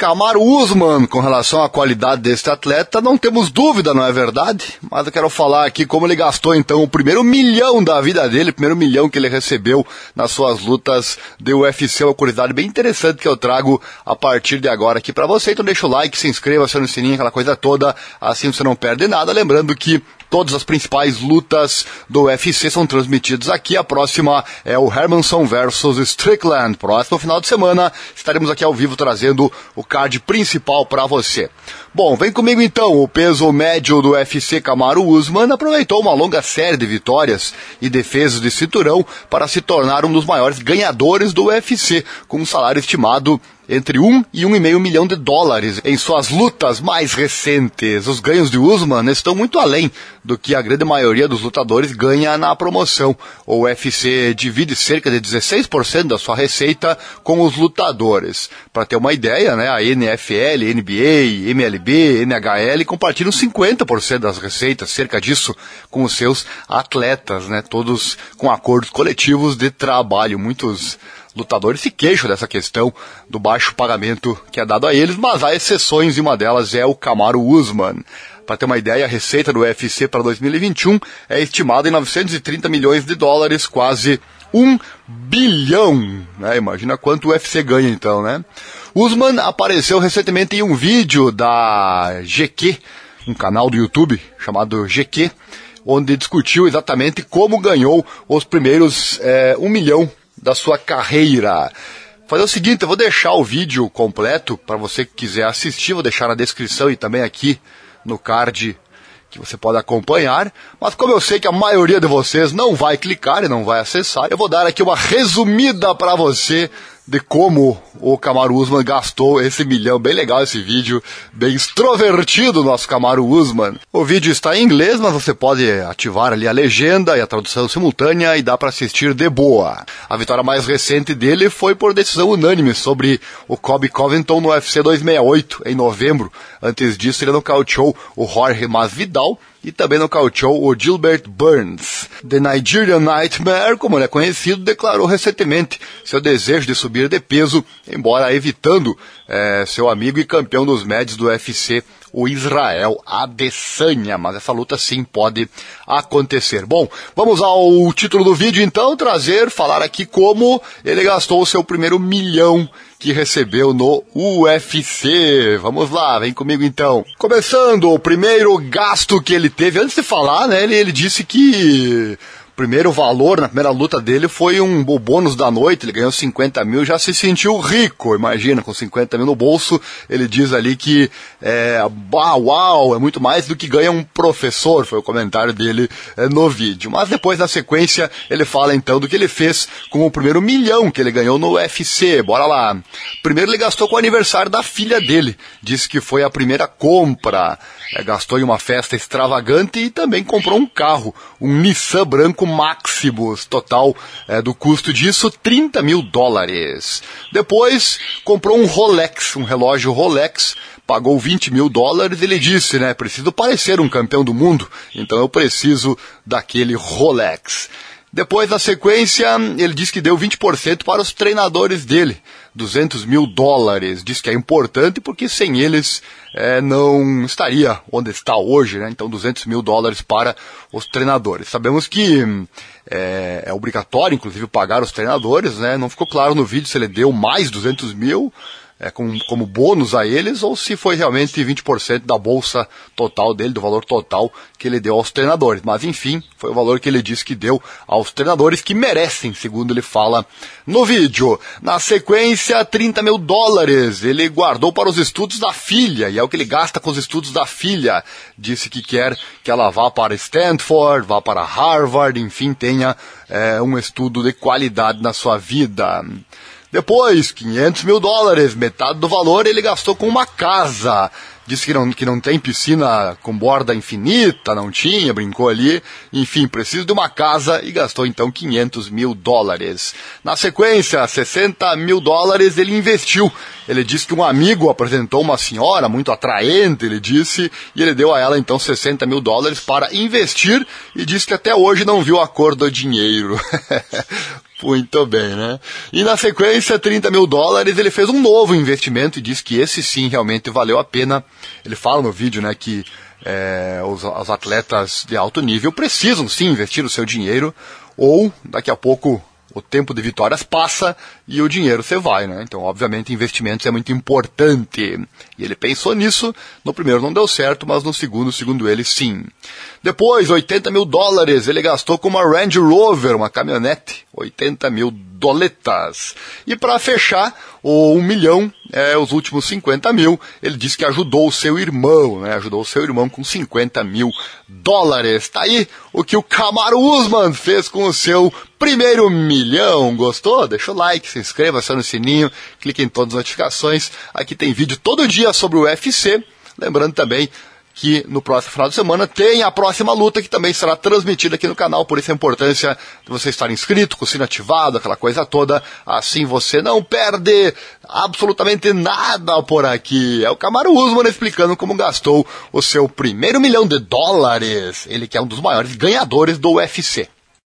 Camaro Usman, com relação à qualidade deste atleta, não temos dúvida, não é verdade? Mas eu quero falar aqui como ele gastou então o primeiro milhão da vida dele, o primeiro milhão que ele recebeu nas suas lutas de UFC, uma curiosidade bem interessante que eu trago a partir de agora aqui para você. Então deixa o like, se inscreva, acione o sininho, aquela coisa toda, assim você não perde nada. Lembrando que Todas as principais lutas do UFC são transmitidas aqui. A próxima é o Hermanson versus Strickland. Próximo final de semana estaremos aqui ao vivo trazendo o card principal para você. Bom, vem comigo então. O peso médio do UFC Camaro Usman aproveitou uma longa série de vitórias e defesas de cinturão para se tornar um dos maiores ganhadores do UFC, com um salário estimado entre 1 e 1,5 milhão de dólares em suas lutas mais recentes. Os ganhos de Usman estão muito além do que a grande maioria dos lutadores ganha na promoção. O UFC divide cerca de 16% da sua receita com os lutadores. Para ter uma ideia, né, a NFL, NBA, MLB, NHL compartilham 50% das receitas, cerca disso, com os seus atletas, né, todos com acordos coletivos de trabalho. Muitos lutadores se queixam dessa questão do baixo pagamento que é dado a eles, mas há exceções e uma delas é o Camaro Usman. Para ter uma ideia, a receita do UFC para 2021 é estimada em 930 milhões de dólares, quase um bilhão. Né? Imagina quanto o UFC ganha então, né? Usman apareceu recentemente em um vídeo da GQ, um canal do YouTube chamado GQ, onde discutiu exatamente como ganhou os primeiros é, um milhão da sua carreira. Fazer o seguinte, eu vou deixar o vídeo completo para você que quiser assistir, vou deixar na descrição e também aqui no card que você pode acompanhar, mas como eu sei que a maioria de vocês não vai clicar e não vai acessar, eu vou dar aqui uma resumida para você de como o Camaro Usman gastou esse milhão. Bem legal esse vídeo, bem extrovertido nosso Camaro Usman. O vídeo está em inglês, mas você pode ativar ali a legenda e a tradução simultânea e dá para assistir de boa. A vitória mais recente dele foi por decisão unânime sobre o Kobe Covington no UFC 268 em novembro. Antes disso, ele nocauteou o Jorge Masvidal e também nocauteou o Gilbert Burns. The Nigerian Nightmare, como ele é conhecido, declarou recentemente seu desejo de subir de peso, embora evitando é, seu amigo e campeão dos médios do UFC, o Israel Adesanya, mas essa luta sim pode acontecer. Bom, vamos ao título do vídeo então, trazer, falar aqui como ele gastou o seu primeiro milhão que recebeu no UFC. Vamos lá, vem comigo então. Começando, o primeiro gasto que ele teve, antes de falar, né, ele, ele disse que primeiro valor na primeira luta dele foi um bônus da noite, ele ganhou 50 mil, já se sentiu rico, imagina, com 50 mil no bolso, ele diz ali que é, uau, é muito mais do que ganha um professor, foi o comentário dele é, no vídeo. Mas depois, na sequência, ele fala então do que ele fez com o primeiro milhão que ele ganhou no UFC, bora lá. Primeiro ele gastou com o aniversário da filha dele, disse que foi a primeira compra, é, gastou em uma festa extravagante e também comprou um carro, um Nissan branco Maximus, total é, do custo disso 30 mil dólares. Depois comprou um Rolex, um relógio Rolex, pagou 20 mil dólares. Ele disse, né, preciso parecer um campeão do mundo, então eu preciso daquele Rolex. Depois, na sequência, ele disse que deu 20% para os treinadores dele. 200 mil dólares. Diz que é importante porque sem eles é, não estaria onde está hoje, né? Então 200 mil dólares para os treinadores. Sabemos que é, é obrigatório, inclusive, pagar os treinadores, né? Não ficou claro no vídeo se ele deu mais 200 mil é, como, como bônus a eles ou se foi realmente 20% da bolsa total dele, do valor total que ele deu aos treinadores. Mas enfim, foi o valor que ele disse que deu aos treinadores que merecem, segundo ele fala no vídeo. Na sequência, 30 mil dólares ele guardou para os estudos da filha e é o que ele gasta com os estudos da filha. Disse que quer que ela vá para Stanford, vá para Harvard, enfim, tenha é, um estudo de qualidade na sua vida. Depois, 500 mil dólares, metade do valor ele gastou com uma casa. disse que não, que não tem piscina com borda infinita, não tinha, brincou ali. Enfim, precisa de uma casa e gastou então 500 mil dólares. Na sequência, 60 mil dólares ele investiu. Ele disse que um amigo apresentou uma senhora muito atraente, ele disse, e ele deu a ela então 60 mil dólares para investir e disse que até hoje não viu a cor do dinheiro. Muito bem, né? E na sequência, 30 mil dólares, ele fez um novo investimento e disse que esse sim realmente valeu a pena. Ele fala no vídeo, né, que é, os, os atletas de alto nível precisam sim investir o seu dinheiro ou daqui a pouco o tempo de vitórias passa e o dinheiro você vai, né? Então, obviamente, investimentos é muito importante. E ele pensou nisso, no primeiro não deu certo, mas no segundo, segundo ele, sim. Depois, 80 mil dólares ele gastou com uma Range Rover, uma caminhonete, 80 mil doletas. E para fechar, o 1 milhão, é, os últimos 50 mil, ele disse que ajudou o seu irmão, né? Ajudou o seu irmão com 50 mil dólares. Tá aí o que o Camaro Usman fez com o seu primeiro milhão. Gostou? Deixa o like, se inscreva, acione o sininho, clique em todas as notificações. Aqui tem vídeo todo dia sobre o UFC. Lembrando também que no próximo final de semana tem a próxima luta que também será transmitida aqui no canal, por isso a importância de você estar inscrito, com o sino ativado, aquela coisa toda, assim você não perde absolutamente nada por aqui. É o Camaro Usman explicando como gastou o seu primeiro milhão de dólares, ele que é um dos maiores ganhadores do UFC.